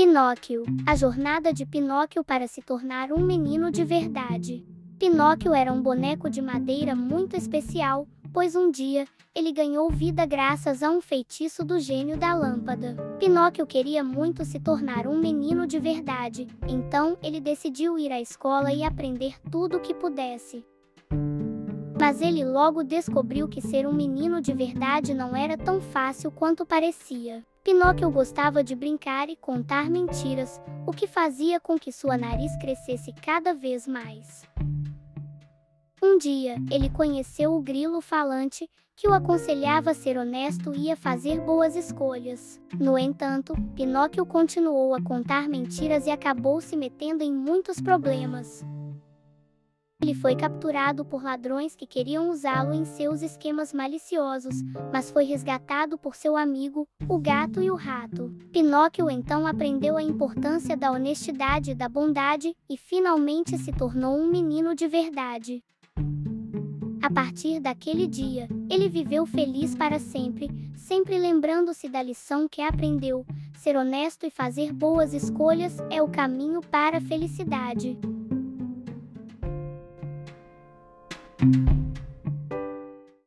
Pinóquio A jornada de Pinóquio para se tornar um menino de verdade. Pinóquio era um boneco de madeira muito especial, pois um dia ele ganhou vida graças a um feitiço do gênio da lâmpada. Pinóquio queria muito se tornar um menino de verdade, então ele decidiu ir à escola e aprender tudo o que pudesse. Mas ele logo descobriu que ser um menino de verdade não era tão fácil quanto parecia. Pinóquio gostava de brincar e contar mentiras, o que fazia com que sua nariz crescesse cada vez mais. Um dia, ele conheceu o grilo falante, que o aconselhava a ser honesto e a fazer boas escolhas. No entanto, Pinóquio continuou a contar mentiras e acabou se metendo em muitos problemas. Ele foi capturado por ladrões que queriam usá-lo em seus esquemas maliciosos, mas foi resgatado por seu amigo, o gato e o rato. Pinóquio então aprendeu a importância da honestidade e da bondade e finalmente se tornou um menino de verdade. A partir daquele dia, ele viveu feliz para sempre, sempre lembrando-se da lição que aprendeu: ser honesto e fazer boas escolhas é o caminho para a felicidade. Thank you.